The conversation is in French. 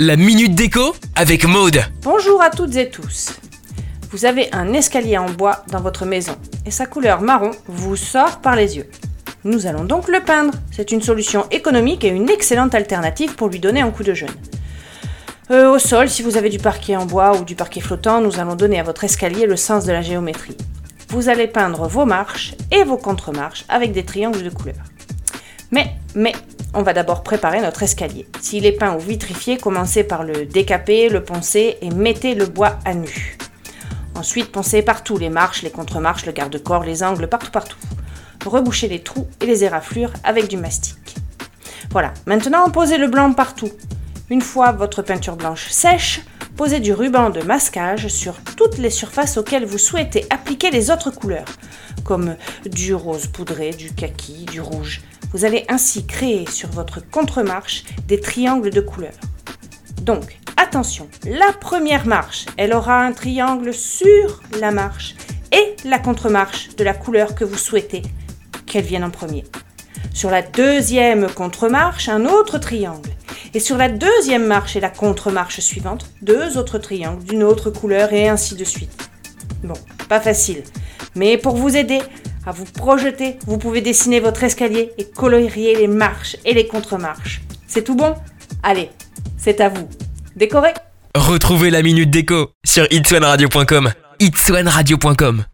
La minute déco avec Maude. Bonjour à toutes et tous. Vous avez un escalier en bois dans votre maison et sa couleur marron vous sort par les yeux. Nous allons donc le peindre. C'est une solution économique et une excellente alternative pour lui donner un coup de jeune. Euh, au sol, si vous avez du parquet en bois ou du parquet flottant, nous allons donner à votre escalier le sens de la géométrie. Vous allez peindre vos marches et vos contre-marches avec des triangles de couleur. Mais, mais, on va d'abord préparer notre escalier. S'il est peint ou vitrifié, commencez par le décaper, le poncer et mettez le bois à nu. Ensuite, poncez partout les marches, les contre-marches, le garde-corps, les angles, partout, partout. Rebouchez les trous et les éraflures avec du mastic. Voilà, maintenant posez le blanc partout. Une fois votre peinture blanche sèche, posez du ruban de masquage sur toutes les surfaces auxquelles vous souhaitez appliquer les autres couleurs, comme du rose poudré, du kaki, du rouge. Vous allez ainsi créer sur votre contre-marche des triangles de couleurs. Donc, attention, la première marche, elle aura un triangle sur la marche et la contre-marche de la couleur que vous souhaitez qu'elle vienne en premier. Sur la deuxième contre-marche, un autre triangle. Et sur la deuxième marche et la contre-marche suivante, deux autres triangles d'une autre couleur et ainsi de suite. Bon, pas facile. Mais pour vous aider à vous projeter, vous pouvez dessiner votre escalier et colorier les marches et les contre-marches. C'est tout bon? Allez, c'est à vous. Décorez Retrouvez la minute déco sur itswanradio.com. itswanradio.com